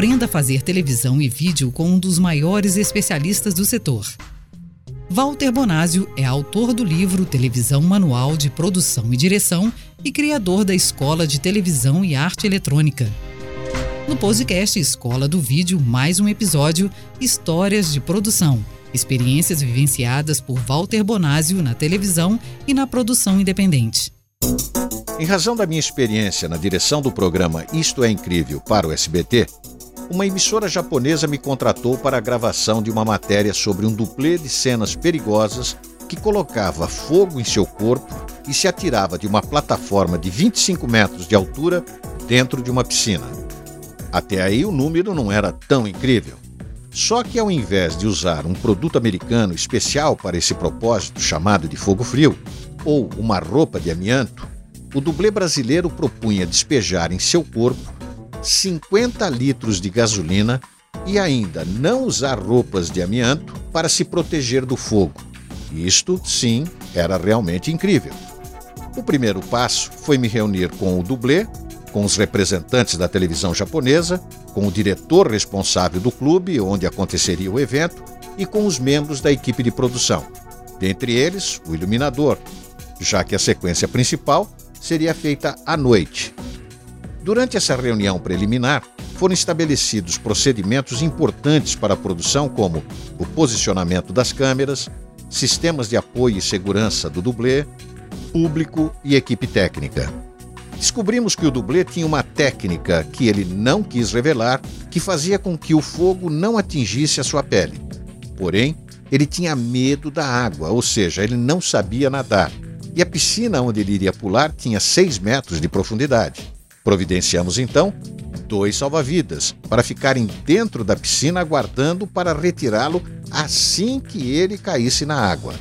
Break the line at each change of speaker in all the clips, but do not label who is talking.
Aprenda a fazer televisão e vídeo com um dos maiores especialistas do setor. Walter Bonásio é autor do livro Televisão Manual de Produção e Direção e criador da Escola de Televisão e Arte Eletrônica. No podcast Escola do Vídeo, mais um episódio Histórias de Produção. Experiências vivenciadas por Walter Bonásio na televisão e na produção independente.
Em razão da minha experiência na direção do programa Isto é Incrível para o SBT, uma emissora japonesa me contratou para a gravação de uma matéria sobre um duplê de cenas perigosas que colocava fogo em seu corpo e se atirava de uma plataforma de 25 metros de altura dentro de uma piscina. Até aí o número não era tão incrível. Só que ao invés de usar um produto americano especial para esse propósito chamado de fogo frio, ou uma roupa de amianto, o dublê brasileiro propunha despejar em seu corpo 50 litros de gasolina e ainda não usar roupas de amianto para se proteger do fogo. Isto, sim, era realmente incrível. O primeiro passo foi me reunir com o dublê, com os representantes da televisão japonesa, com o diretor responsável do clube onde aconteceria o evento e com os membros da equipe de produção. Dentre eles, o iluminador, já que a sequência principal seria feita à noite, Durante essa reunião preliminar, foram estabelecidos procedimentos importantes para a produção, como o posicionamento das câmeras, sistemas de apoio e segurança do dublê, público e equipe técnica. Descobrimos que o dublê tinha uma técnica que ele não quis revelar, que fazia com que o fogo não atingisse a sua pele. Porém, ele tinha medo da água, ou seja, ele não sabia nadar. E a piscina onde ele iria pular tinha 6 metros de profundidade. Providenciamos então dois salva-vidas para ficarem dentro da piscina aguardando para retirá-lo assim que ele caísse na água.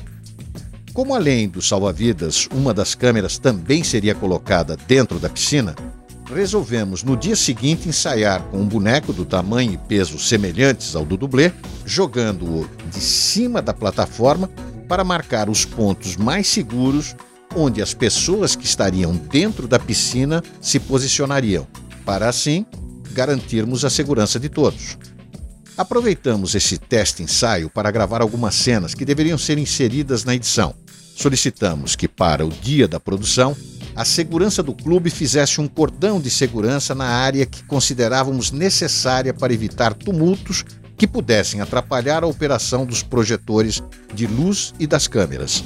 Como além do salva-vidas, uma das câmeras também seria colocada dentro da piscina, resolvemos no dia seguinte ensaiar com um boneco do tamanho e peso semelhantes ao do dublê, jogando-o de cima da plataforma para marcar os pontos mais seguros onde as pessoas que estariam dentro da piscina se posicionariam, para assim garantirmos a segurança de todos. Aproveitamos esse teste ensaio para gravar algumas cenas que deveriam ser inseridas na edição. Solicitamos que, para o dia da produção, a segurança do clube fizesse um cordão de segurança na área que considerávamos necessária para evitar tumultos que pudessem atrapalhar a operação dos projetores de luz e das câmeras.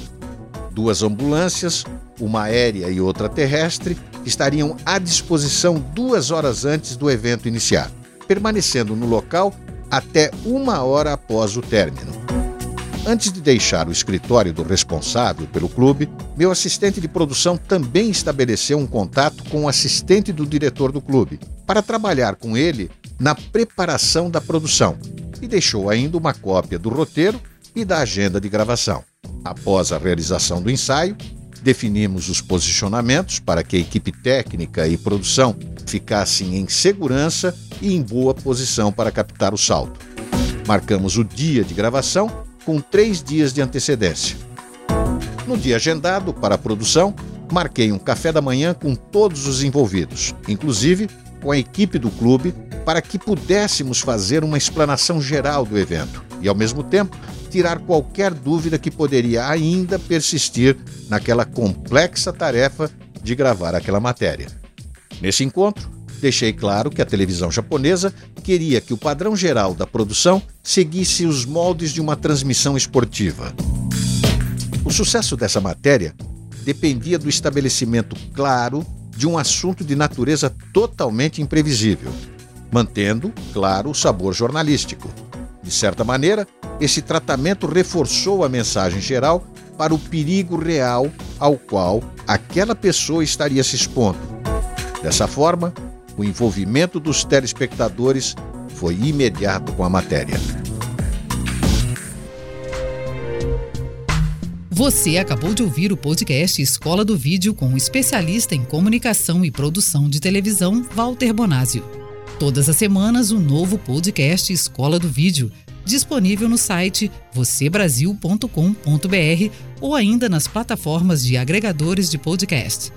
Duas ambulâncias, uma aérea e outra terrestre, estariam à disposição duas horas antes do evento iniciar, permanecendo no local até uma hora após o término. Antes de deixar o escritório do responsável pelo clube, meu assistente de produção também estabeleceu um contato com o assistente do diretor do clube, para trabalhar com ele na preparação da produção, e deixou ainda uma cópia do roteiro e da agenda de gravação. Após a realização do ensaio, definimos os posicionamentos para que a equipe técnica e produção ficassem em segurança e em boa posição para captar o salto. Marcamos o dia de gravação com três dias de antecedência. No dia agendado para a produção, marquei um café da manhã com todos os envolvidos, inclusive com a equipe do clube, para que pudéssemos fazer uma explanação geral do evento e, ao mesmo tempo, tirar qualquer dúvida que poderia ainda persistir naquela complexa tarefa de gravar aquela matéria. Nesse encontro, deixei claro que a televisão japonesa queria que o padrão geral da produção seguisse os moldes de uma transmissão esportiva. O sucesso dessa matéria dependia do estabelecimento claro de um assunto de natureza totalmente imprevisível, mantendo, claro, o sabor jornalístico. De certa maneira, esse tratamento reforçou a mensagem geral para o perigo real ao qual aquela pessoa estaria se expondo. Dessa forma, o envolvimento dos telespectadores foi imediato com a matéria.
Você acabou de ouvir o podcast Escola do Vídeo com o especialista em comunicação e produção de televisão, Walter Bonásio. Todas as semanas, um novo podcast Escola do Vídeo disponível no site vocêbrasil.com.br ou ainda nas plataformas de agregadores de podcast.